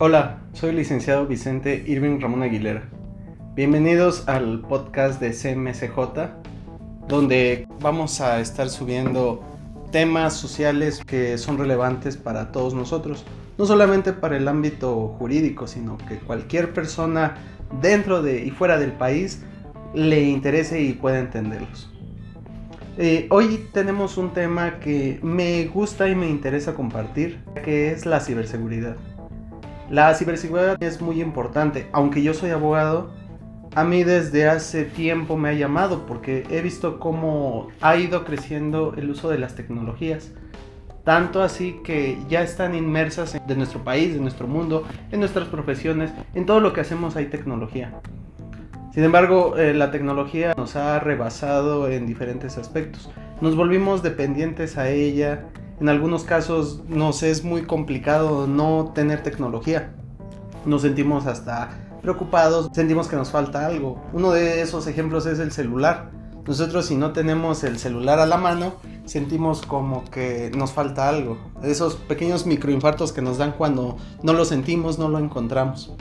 Hola, soy el licenciado Vicente Irving Ramón Aguilera. Bienvenidos al podcast de CMCJ, donde vamos a estar subiendo temas sociales que son relevantes para todos nosotros, no solamente para el ámbito jurídico, sino que cualquier persona dentro de y fuera del país le interese y pueda entenderlos. Eh, hoy tenemos un tema que me gusta y me interesa compartir, que es la ciberseguridad. La ciberseguridad es muy importante, aunque yo soy abogado, a mí desde hace tiempo me ha llamado porque he visto cómo ha ido creciendo el uso de las tecnologías. Tanto así que ya están inmersas de nuestro país, de nuestro mundo, en nuestras profesiones, en todo lo que hacemos hay tecnología. Sin embargo, eh, la tecnología nos ha rebasado en diferentes aspectos. Nos volvimos dependientes a ella. En algunos casos nos es muy complicado no tener tecnología. Nos sentimos hasta preocupados, sentimos que nos falta algo. Uno de esos ejemplos es el celular. Nosotros si no tenemos el celular a la mano, sentimos como que nos falta algo. Esos pequeños microinfartos que nos dan cuando no lo sentimos, no lo encontramos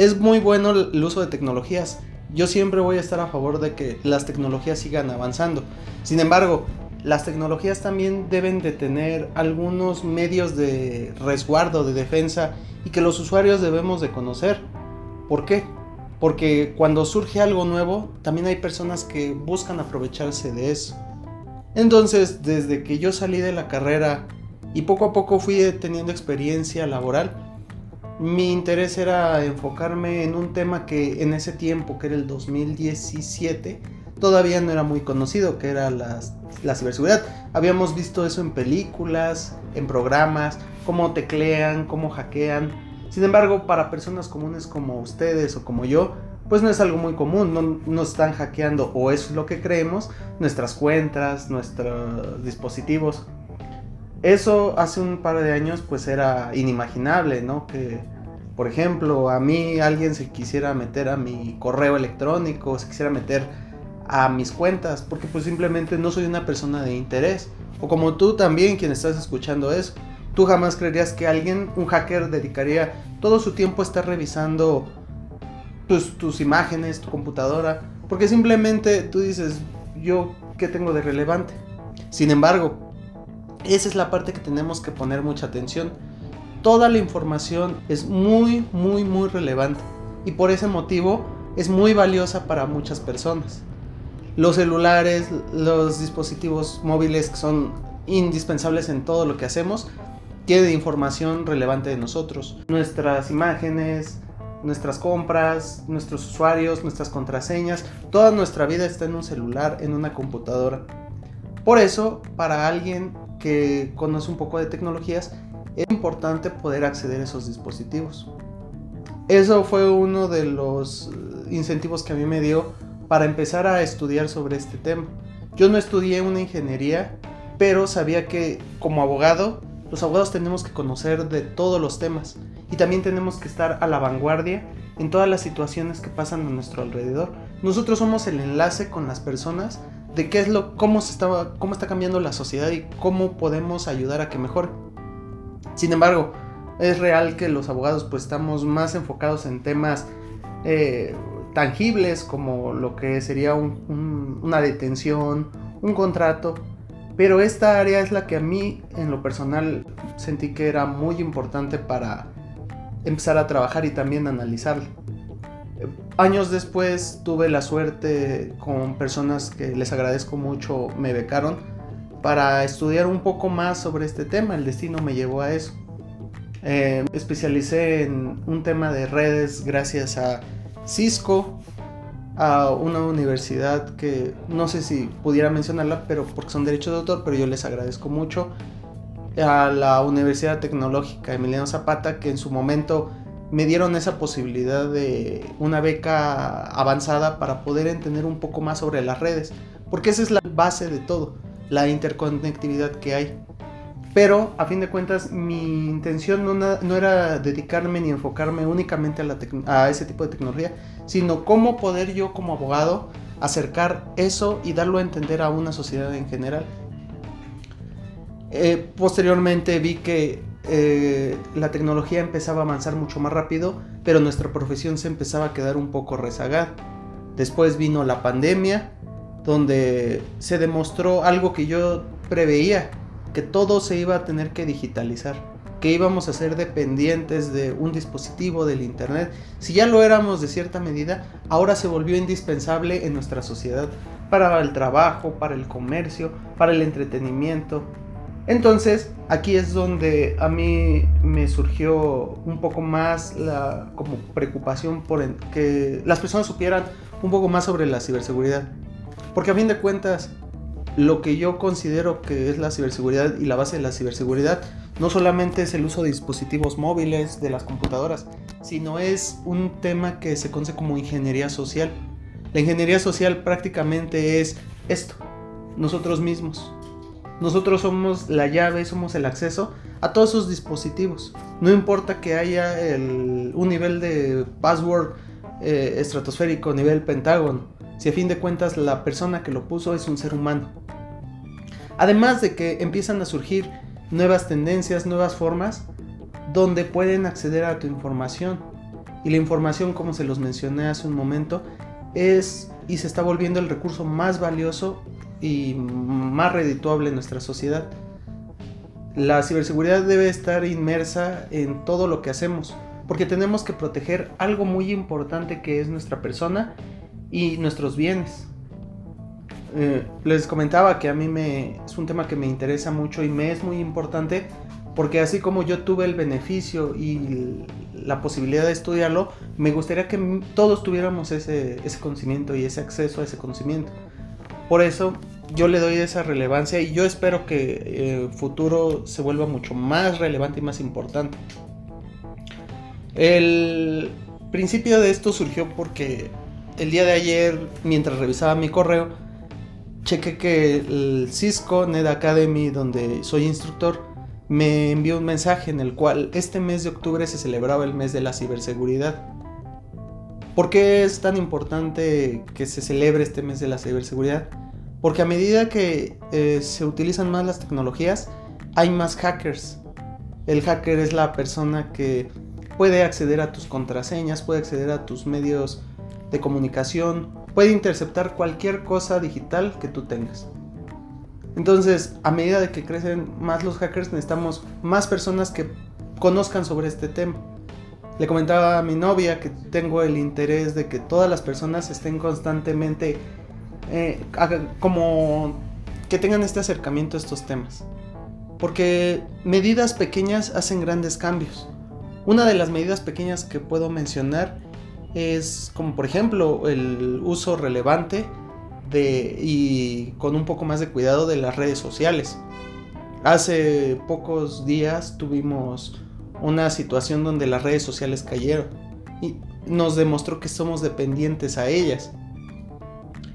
es muy bueno el uso de tecnologías. Yo siempre voy a estar a favor de que las tecnologías sigan avanzando. Sin embargo, las tecnologías también deben de tener algunos medios de resguardo, de defensa y que los usuarios debemos de conocer. ¿Por qué? Porque cuando surge algo nuevo, también hay personas que buscan aprovecharse de eso. Entonces, desde que yo salí de la carrera y poco a poco fui teniendo experiencia laboral, mi interés era enfocarme en un tema que en ese tiempo, que era el 2017, todavía no era muy conocido, que era la, la ciberseguridad. Habíamos visto eso en películas, en programas, cómo teclean, cómo hackean. Sin embargo, para personas comunes como ustedes o como yo, pues no es algo muy común, no nos están hackeando o es lo que creemos, nuestras cuentas, nuestros dispositivos. Eso hace un par de años pues era inimaginable, ¿no? Que, por ejemplo, a mí alguien se quisiera meter a mi correo electrónico, se quisiera meter a mis cuentas, porque pues simplemente no soy una persona de interés. O como tú también, quien estás escuchando eso, tú jamás creerías que alguien, un hacker, dedicaría todo su tiempo a estar revisando tus, tus imágenes, tu computadora, porque simplemente tú dices, yo, ¿qué tengo de relevante? Sin embargo, esa es la parte que tenemos que poner mucha atención. Toda la información es muy, muy, muy relevante y por ese motivo es muy valiosa para muchas personas. Los celulares, los dispositivos móviles que son indispensables en todo lo que hacemos, tienen información relevante de nosotros. Nuestras imágenes, nuestras compras, nuestros usuarios, nuestras contraseñas, toda nuestra vida está en un celular, en una computadora. Por eso, para alguien que conoce un poco de tecnologías, es importante poder acceder a esos dispositivos. Eso fue uno de los incentivos que a mí me dio para empezar a estudiar sobre este tema. Yo no estudié una ingeniería, pero sabía que como abogado, los abogados tenemos que conocer de todos los temas y también tenemos que estar a la vanguardia en todas las situaciones que pasan a nuestro alrededor. Nosotros somos el enlace con las personas de qué es lo, cómo, se está, cómo está cambiando la sociedad y cómo podemos ayudar a que mejore. Sin embargo, es real que los abogados pues estamos más enfocados en temas eh, tangibles como lo que sería una detención, un contrato, pero esta área es la que a mí en lo personal sentí que era muy importante para empezar a trabajar y también analizarla. Años después tuve la suerte con personas que les agradezco mucho me becaron para estudiar un poco más sobre este tema. El destino me llevó a eso. Eh, especialicé en un tema de redes gracias a Cisco, a una universidad que no sé si pudiera mencionarla, pero porque son derechos de autor, pero yo les agradezco mucho. A la Universidad Tecnológica Emiliano Zapata, que en su momento me dieron esa posibilidad de una beca avanzada para poder entender un poco más sobre las redes, porque esa es la base de todo, la interconectividad que hay. Pero a fin de cuentas mi intención no, era dedicarme ni enfocarme únicamente a, a ese tipo de tecnología, sino cómo poder yo como abogado acercar eso y darlo a entender a una sociedad en general. Eh, posteriormente vi que eh, la tecnología empezaba a avanzar mucho más rápido, pero nuestra profesión se empezaba a quedar un poco rezagada. Después vino la pandemia, donde se demostró algo que yo preveía, que todo se iba a tener que digitalizar, que íbamos a ser dependientes de un dispositivo, del Internet. Si ya lo éramos de cierta medida, ahora se volvió indispensable en nuestra sociedad, para el trabajo, para el comercio, para el entretenimiento. Entonces, aquí es donde a mí me surgió un poco más la como preocupación por que las personas supieran un poco más sobre la ciberseguridad. Porque a fin de cuentas, lo que yo considero que es la ciberseguridad y la base de la ciberseguridad no solamente es el uso de dispositivos móviles, de las computadoras, sino es un tema que se conoce como ingeniería social. La ingeniería social prácticamente es esto, nosotros mismos. Nosotros somos la llave, somos el acceso a todos esos dispositivos. No importa que haya un nivel de password eh, estratosférico, nivel pentágono, si a fin de cuentas la persona que lo puso es un ser humano. Además de que empiezan a surgir nuevas tendencias, nuevas formas donde pueden acceder a tu información. Y la información, como se los mencioné hace un momento, es y se está volviendo el recurso más valioso y más redituable en nuestra sociedad. La ciberseguridad debe estar inmersa en todo lo que hacemos, porque tenemos que proteger algo muy importante que es nuestra persona y nuestros bienes. Eh, les comentaba que a mí me, es un tema que me interesa mucho y me es muy importante porque así como yo tuve el beneficio y la posibilidad de estudiarlo, me gustaría que todos tuviéramos ese, ese conocimiento y ese acceso a ese conocimiento. Por eso yo le doy esa relevancia y yo espero que el futuro se vuelva mucho más relevante y más importante. El principio de esto surgió porque el día de ayer, mientras revisaba mi correo, chequé que el Cisco Net Academy, donde soy instructor, me envió un mensaje en el cual este mes de octubre se celebraba el mes de la ciberseguridad. ¿Por qué es tan importante que se celebre este mes de la ciberseguridad? Porque a medida que eh, se utilizan más las tecnologías, hay más hackers. El hacker es la persona que puede acceder a tus contraseñas, puede acceder a tus medios de comunicación, puede interceptar cualquier cosa digital que tú tengas. Entonces, a medida de que crecen más los hackers, necesitamos más personas que conozcan sobre este tema. Le comentaba a mi novia que tengo el interés de que todas las personas estén constantemente eh, como que tengan este acercamiento a estos temas. Porque medidas pequeñas hacen grandes cambios. Una de las medidas pequeñas que puedo mencionar es como por ejemplo el uso relevante de, y con un poco más de cuidado de las redes sociales. Hace pocos días tuvimos una situación donde las redes sociales cayeron y nos demostró que somos dependientes a ellas.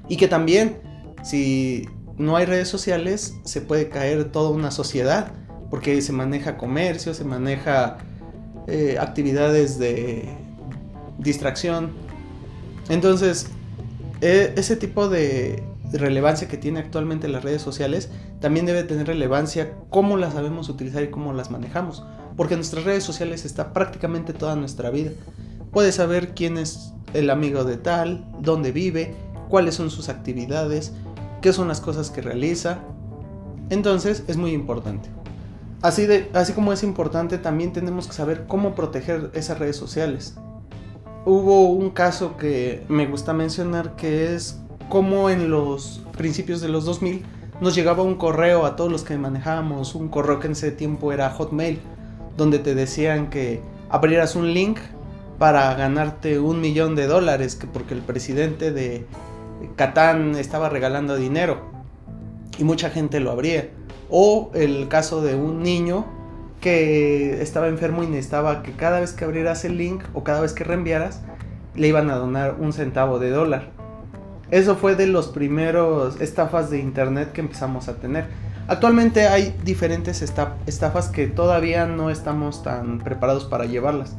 Y que también si no hay redes sociales se puede caer toda una sociedad porque se maneja comercio, se maneja eh, actividades de distracción. Entonces, e, ese tipo de relevancia que tiene actualmente las redes sociales también debe tener relevancia cómo las sabemos utilizar y cómo las manejamos. Porque nuestras redes sociales está prácticamente toda nuestra vida. Puedes saber quién es el amigo de tal, dónde vive, cuáles son sus actividades, qué son las cosas que realiza. Entonces es muy importante. Así, de, así como es importante, también tenemos que saber cómo proteger esas redes sociales hubo un caso que me gusta mencionar que es como en los principios de los 2000 nos llegaba un correo a todos los que manejábamos, un correo que en ese tiempo era Hotmail, donde te decían que abrieras un link para ganarte un millón de dólares, que porque el presidente de Catán estaba regalando dinero y mucha gente lo abría. O el caso de un niño que estaba enfermo y necesitaba que cada vez que abrieras el link o cada vez que reenviaras, le iban a donar un centavo de dólar. Eso fue de los primeros estafas de internet que empezamos a tener. Actualmente hay diferentes estafas que todavía no estamos tan preparados para llevarlas.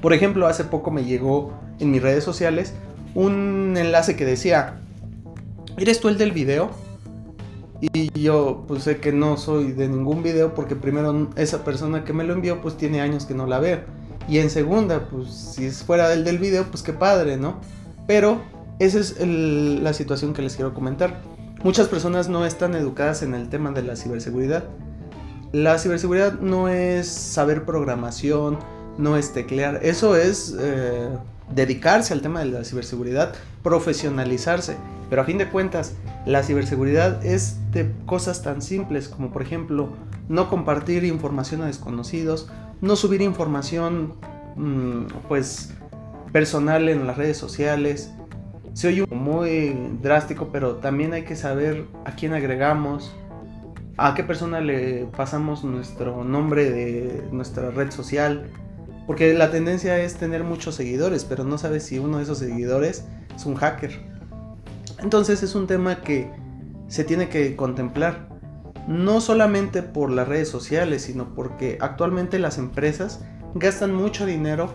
Por ejemplo, hace poco me llegó en mis redes sociales un enlace que decía, ¿eres tú el del video? Y yo pues sé que no soy de ningún video porque primero esa persona que me lo envió pues tiene años que no la veo. Y en segunda, pues si es fuera del del video, pues qué padre, ¿no? Pero esa es la situación que les quiero comentar. Muchas personas no están educadas en el tema de la ciberseguridad. La ciberseguridad no es saber programación, no es teclear, eso es eh, dedicarse al tema de la ciberseguridad, profesionalizarse. Pero a fin de cuentas, la ciberseguridad es de cosas tan simples como por ejemplo no compartir información a desconocidos, no subir información mm, pues personal en las redes sociales. Se oye muy drástico, pero también hay que saber a quién agregamos, a qué persona le pasamos nuestro nombre de nuestra red social. Porque la tendencia es tener muchos seguidores, pero no sabes si uno de esos seguidores es un hacker. Entonces es un tema que se tiene que contemplar. No solamente por las redes sociales, sino porque actualmente las empresas gastan mucho dinero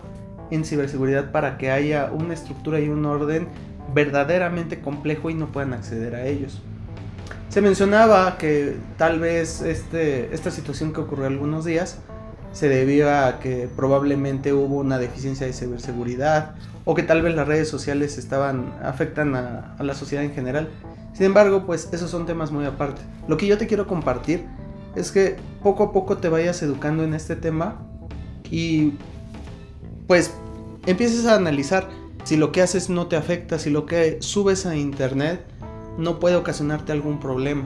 en ciberseguridad para que haya una estructura y un orden verdaderamente complejo y no puedan acceder a ellos. Se mencionaba que tal vez este, esta situación que ocurrió algunos días se debió a que probablemente hubo una deficiencia de ciberseguridad o que tal vez las redes sociales estaban afectan a, a la sociedad en general. Sin embargo, pues esos son temas muy aparte. Lo que yo te quiero compartir es que poco a poco te vayas educando en este tema y pues empieces a analizar si lo que haces no te afecta, si lo que subes a internet no puede ocasionarte algún problema.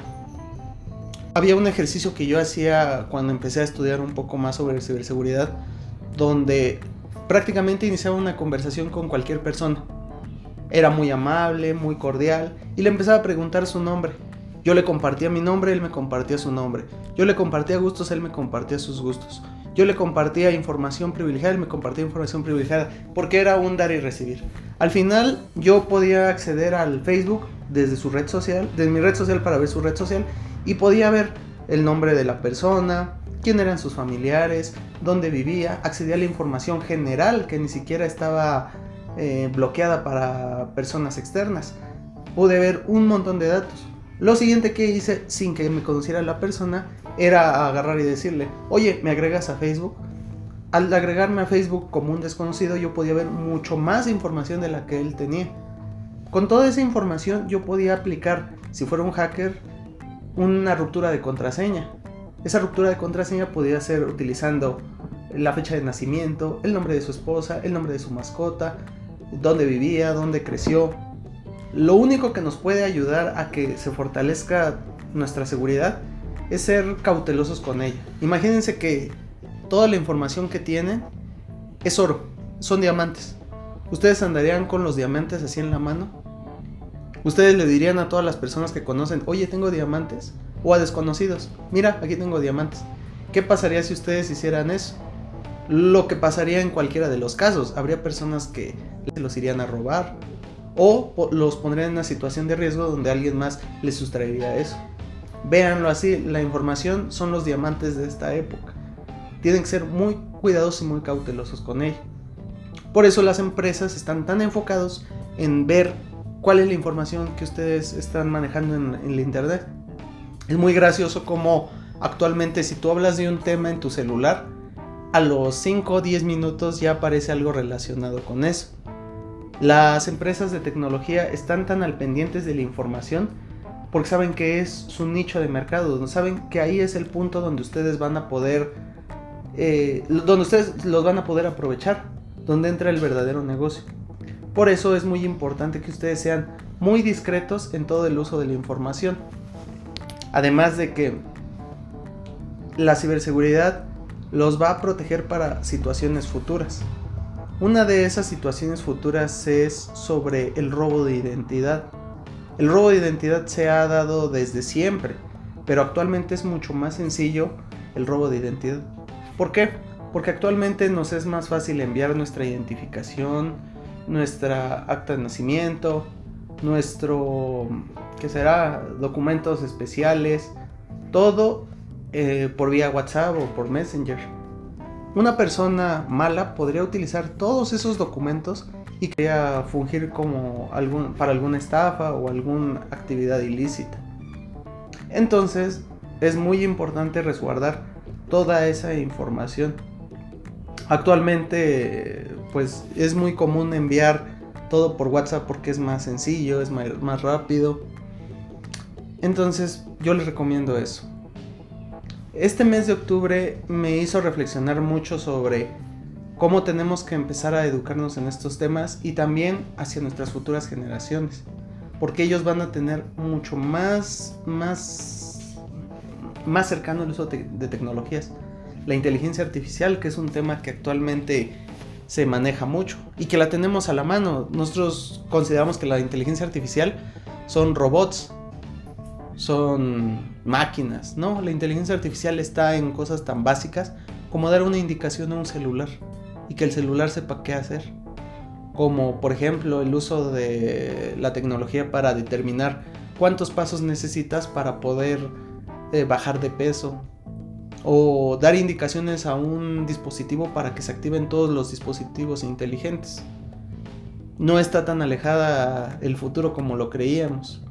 Había un ejercicio que yo hacía cuando empecé a estudiar un poco más sobre ciberseguridad, donde prácticamente iniciaba una conversación con cualquier persona. Era muy amable, muy cordial, y le empezaba a preguntar su nombre. Yo le compartía mi nombre, él me compartía su nombre. Yo le compartía gustos, él me compartía sus gustos. Yo le compartía información privilegiada, él me compartía información privilegiada, porque era un dar y recibir. Al final yo podía acceder al Facebook desde su red social, desde mi red social para ver su red social, y podía ver el nombre de la persona, quién eran sus familiares, dónde vivía, accedía a la información general que ni siquiera estaba eh, bloqueada para personas externas. Pude ver un montón de datos. Lo siguiente que hice sin que me conociera la persona era agarrar y decirle, oye, ¿me agregas a Facebook? Al agregarme a Facebook como un desconocido yo podía ver mucho más información de la que él tenía. Con toda esa información yo podía aplicar, si fuera un hacker, una ruptura de contraseña. Esa ruptura de contraseña podía ser utilizando la fecha de nacimiento, el nombre de su esposa, el nombre de su mascota, dónde vivía, dónde creció. Lo único que nos puede ayudar a que se fortalezca nuestra seguridad es ser cautelosos con ella. Imagínense que toda la información que tienen es oro, son diamantes. ¿Ustedes andarían con los diamantes así en la mano? ¿Ustedes le dirían a todas las personas que conocen, oye, tengo diamantes? O a desconocidos, mira, aquí tengo diamantes. ¿Qué pasaría si ustedes hicieran eso? Lo que pasaría en cualquiera de los casos. Habría personas que los irían a robar o los pondrían en una situación de riesgo donde alguien más les sustraería eso. Véanlo así, la información son los diamantes de esta época. Tienen que ser muy cuidadosos y muy cautelosos con ella. Por eso las empresas están tan enfocados en ver cuál es la información que ustedes están manejando en, en la internet. Es muy gracioso como actualmente si tú hablas de un tema en tu celular, a los 5 o 10 minutos ya aparece algo relacionado con eso. Las empresas de tecnología están tan al pendientes de la información porque saben que es su nicho de mercado, saben que ahí es el punto donde ustedes van a poder, eh, donde ustedes los van a poder aprovechar, donde entra el verdadero negocio. Por eso es muy importante que ustedes sean muy discretos en todo el uso de la información. Además de que la ciberseguridad los va a proteger para situaciones futuras. Una de esas situaciones futuras es sobre el robo de identidad. El robo de identidad se ha dado desde siempre, pero actualmente es mucho más sencillo el robo de identidad. ¿Por qué? Porque actualmente nos es más fácil enviar nuestra identificación, nuestra acta de nacimiento, nuestro, ¿qué será? Documentos especiales, todo eh, por vía WhatsApp o por Messenger. Una persona mala podría utilizar todos esos documentos y quería fungir como algún, para alguna estafa o alguna actividad ilícita. Entonces es muy importante resguardar toda esa información. Actualmente pues es muy común enviar todo por WhatsApp porque es más sencillo, es más rápido. Entonces yo les recomiendo eso. Este mes de octubre me hizo reflexionar mucho sobre cómo tenemos que empezar a educarnos en estos temas y también hacia nuestras futuras generaciones, porque ellos van a tener mucho más, más, más cercano el uso de tecnologías. La inteligencia artificial, que es un tema que actualmente se maneja mucho y que la tenemos a la mano. Nosotros consideramos que la inteligencia artificial son robots, son máquinas, ¿no? La inteligencia artificial está en cosas tan básicas como dar una indicación a un celular y que el celular sepa qué hacer. Como por ejemplo el uso de la tecnología para determinar cuántos pasos necesitas para poder eh, bajar de peso. O dar indicaciones a un dispositivo para que se activen todos los dispositivos inteligentes. No está tan alejada el futuro como lo creíamos.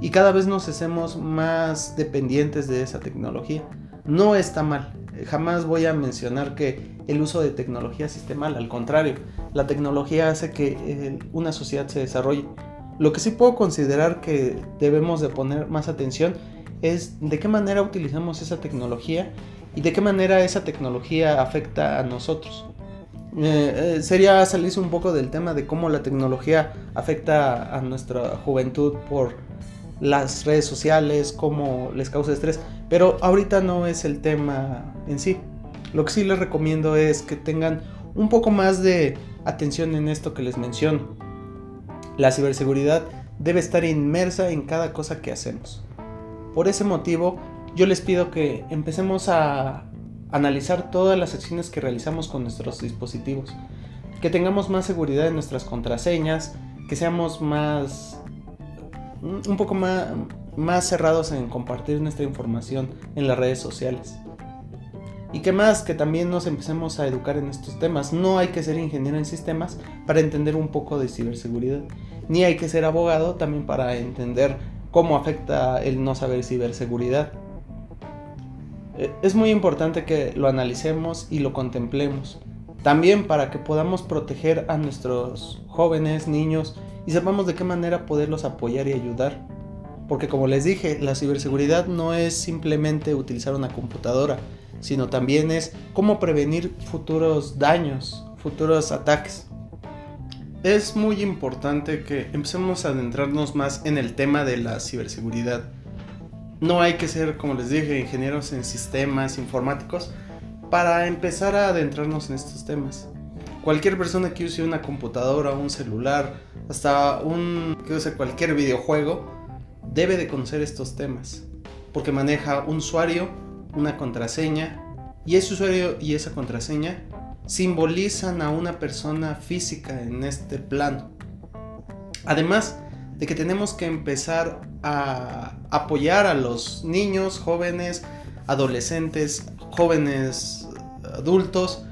Y cada vez nos hacemos más dependientes de esa tecnología. No está mal. Jamás voy a mencionar que el uso de tecnología esté mal. Al contrario, la tecnología hace que eh, una sociedad se desarrolle. Lo que sí puedo considerar que debemos de poner más atención es de qué manera utilizamos esa tecnología y de qué manera esa tecnología afecta a nosotros. Eh, eh, sería salirse un poco del tema de cómo la tecnología afecta a nuestra juventud por las redes sociales, cómo les causa estrés. Pero ahorita no es el tema en sí. Lo que sí les recomiendo es que tengan un poco más de atención en esto que les menciono. La ciberseguridad debe estar inmersa en cada cosa que hacemos. Por ese motivo, yo les pido que empecemos a analizar todas las acciones que realizamos con nuestros dispositivos. Que tengamos más seguridad en nuestras contraseñas, que seamos más un poco más, más cerrados en compartir nuestra información en las redes sociales. Y que más, que también nos empecemos a educar en estos temas. No hay que ser ingeniero en sistemas para entender un poco de ciberseguridad. Ni hay que ser abogado también para entender cómo afecta el no saber ciberseguridad. E, es muy importante que lo analicemos y lo contemplemos. También para que podamos proteger a nuestros jóvenes, niños y sepamos de qué manera poderlos apoyar y ayudar. Porque como les dije, la ciberseguridad no es simplemente utilizar una computadora, sino también es cómo prevenir futuros daños, futuros ataques. Es muy importante que empecemos a adentrarnos más en el tema de la ciberseguridad. No hay que ser, como les dije, ingenieros en sistemas informáticos para empezar a adentrarnos en estos temas. Cualquier persona que use una computadora, un celular, hasta un que use cualquier videojuego, debe de conocer estos temas, porque maneja un usuario, una contraseña, y ese usuario y esa contraseña simbolizan a una persona física en este plano. Además de que tenemos que empezar a apoyar a los niños, jóvenes, adolescentes, jóvenes adultos,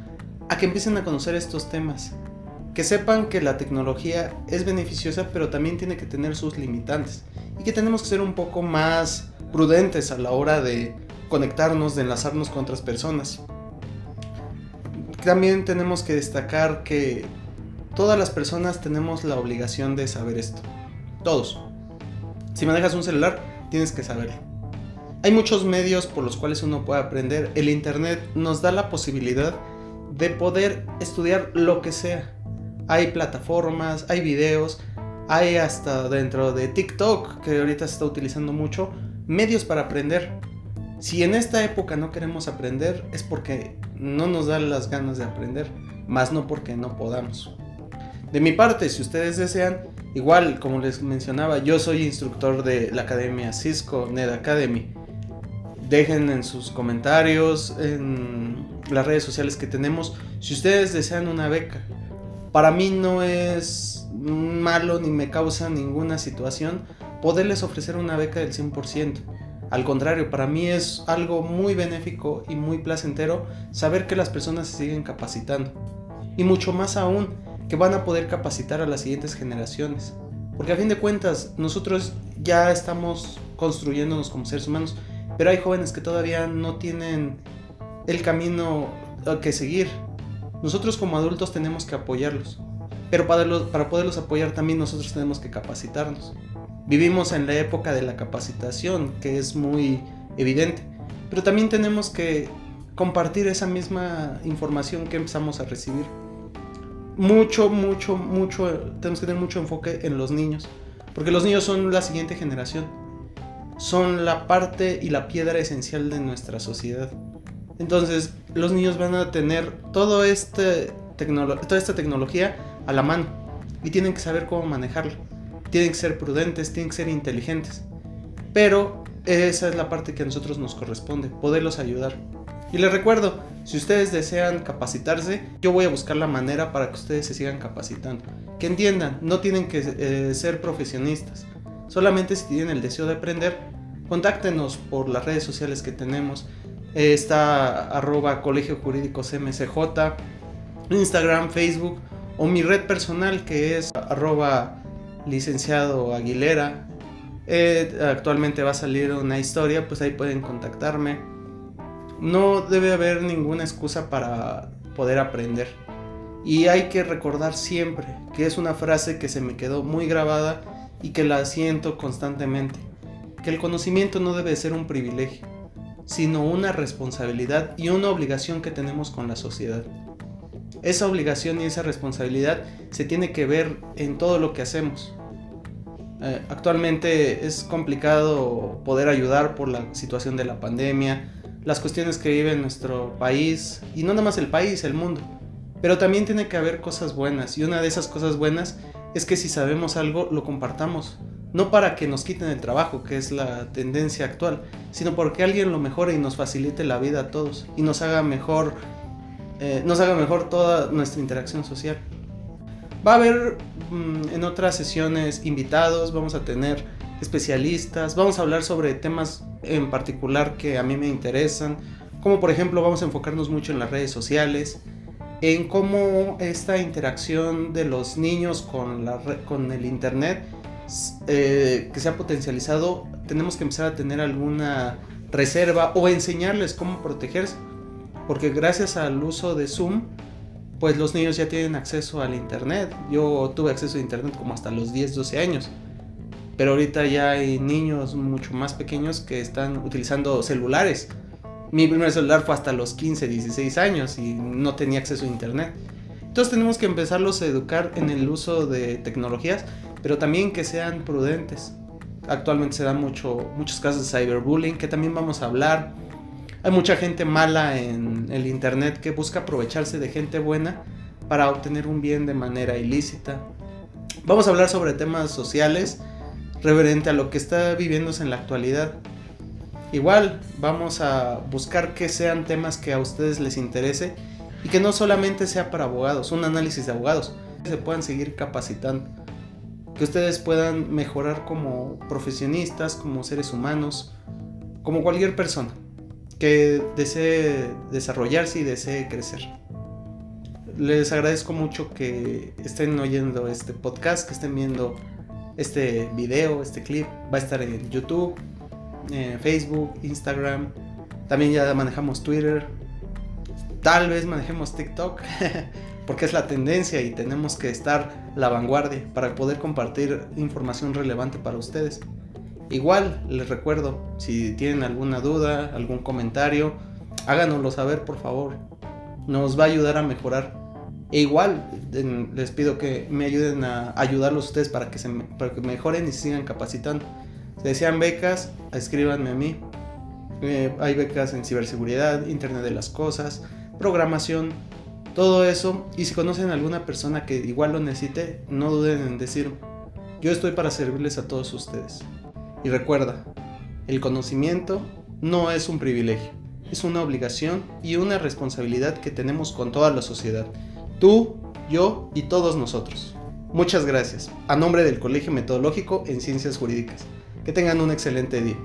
a que empiecen a conocer estos temas. Que sepan que la tecnología es beneficiosa, pero también tiene que tener sus limitantes. Y que tenemos que ser un poco más prudentes a la hora de conectarnos, de enlazarnos con otras personas. También tenemos que destacar que todas las personas tenemos la obligación de saber esto. Todos. Si manejas un celular, tienes que saberlo. Hay muchos medios por los cuales uno puede aprender. El Internet nos da la posibilidad de poder estudiar lo que sea. Hay plataformas, hay videos, hay hasta dentro de TikTok, que ahorita se está utilizando mucho, medios para aprender. Si en esta época no queremos aprender es porque no nos dan las ganas de aprender, más no porque no podamos. De mi parte, si ustedes desean, igual como les mencionaba, yo soy instructor de la academia Cisco Ned Academy. Dejen en sus comentarios, en las redes sociales que tenemos. Si ustedes desean una beca, para mí no es malo ni me causa ninguna situación poderles ofrecer una beca del 100%. Al contrario, para mí es algo muy benéfico y muy placentero saber que las personas se siguen capacitando. Y mucho más aún, que van a poder capacitar a las siguientes generaciones. Porque a fin de cuentas, nosotros ya estamos construyéndonos como seres humanos, pero hay jóvenes que todavía no tienen el camino que seguir. Nosotros como adultos tenemos que apoyarlos, pero para, para poderlos apoyar también nosotros tenemos que capacitarnos. Vivimos en la época de la capacitación, que es muy evidente, pero también tenemos que compartir esa misma información que empezamos a recibir. Mucho, mucho, mucho, tenemos que tener mucho enfoque en los niños, porque los niños son la siguiente generación, son la parte y la piedra esencial de nuestra sociedad. Entonces, los niños van a tener todo este toda esta tecnología a la mano y tienen que saber cómo manejarla. Tienen que ser prudentes, tienen que ser inteligentes. Pero esa es la parte que a nosotros nos corresponde, poderlos ayudar. Y les recuerdo, si ustedes desean capacitarse, yo voy a buscar la manera para que ustedes se sigan capacitando. Que entiendan, no tienen que eh, ser profesionistas. Solamente si tienen el deseo de aprender, contáctenos por las redes sociales que tenemos. está arroba colegio jurídico CMCJ, Instagram, Facebook o mi red personal que es arroba licenciado Aguilera. Eh, actualmente va a salir una historia, pues ahí pueden contactarme no debe haber ninguna excusa para poder aprender. Y hay que recordar siempre que es una frase que se me quedó muy grabada y que la siento constantemente. Que el conocimiento no debe ser un privilegio, sino una responsabilidad y una obligación que tenemos con la sociedad. Esa obligación y esa responsabilidad se tiene que ver en todo lo que hacemos. Eh, actualmente es complicado poder ayudar por la situación de la pandemia, las cuestiones que vive nuestro país, y no nada más el país, el mundo. Pero también tiene que haber cosas buenas, y una de esas cosas buenas es que si sabemos algo, lo compartamos. No para que nos quiten el trabajo, que es la tendencia actual, sino porque alguien lo mejore y nos facilite la vida a todos, y nos haga mejor, eh, nos haga mejor toda nuestra interacción social. Va a haber mm, en otras sesiones invitados, vamos a tener especialistas, vamos a hablar sobre temas en particular que a mí me interesan, como por ejemplo vamos a enfocarnos mucho en las redes sociales, en cómo esta interacción de los niños con, la con el Internet eh, que se ha potencializado, tenemos que empezar a tener alguna reserva o enseñarles cómo protegerse, porque gracias al uso de Zoom, pues los niños ya tienen acceso al Internet. Yo tuve acceso a Internet como hasta los 10, 12 años. Pero ahorita ya hay niños mucho más pequeños que están utilizando celulares. Mi primer celular fue hasta los 15, 16 años y no tenía acceso a internet. Entonces tenemos que empezarlos a educar en el uso de tecnologías, pero también que sean prudentes. Actualmente se dan mucho, muchos casos de cyberbullying que también vamos a hablar. Hay mucha gente mala en el internet que busca aprovecharse de gente buena para obtener un bien de manera ilícita. Vamos a hablar sobre temas sociales reverente a lo que está viviéndose en la actualidad. Igual vamos a buscar que sean temas que a ustedes les interese y que no solamente sea para abogados, un análisis de abogados, que se puedan seguir capacitando, que ustedes puedan mejorar como profesionistas, como seres humanos, como cualquier persona que desee desarrollarse y desee crecer. Les agradezco mucho que estén oyendo este podcast, que estén viendo este video, este clip va a estar en YouTube, Facebook, Instagram. También ya manejamos Twitter. Tal vez manejemos TikTok. porque es la tendencia y tenemos que estar la vanguardia para poder compartir información relevante para ustedes. Igual les recuerdo, si tienen alguna duda, algún comentario, háganoslo saber por favor. Nos va a ayudar a mejorar e igual les pido que me ayuden a ayudarlos ustedes para que, se, para que mejoren y sigan capacitando. Si desean becas, escríbanme a mí. Eh, hay becas en ciberseguridad, Internet de las Cosas, programación, todo eso. Y si conocen a alguna persona que igual lo necesite, no duden en decir, yo estoy para servirles a todos ustedes. Y recuerda, el conocimiento no es un privilegio, es una obligación y una responsabilidad que tenemos con toda la sociedad. Tú, yo y todos nosotros. Muchas gracias. A nombre del Colegio Metodológico en Ciencias Jurídicas. Que tengan un excelente día.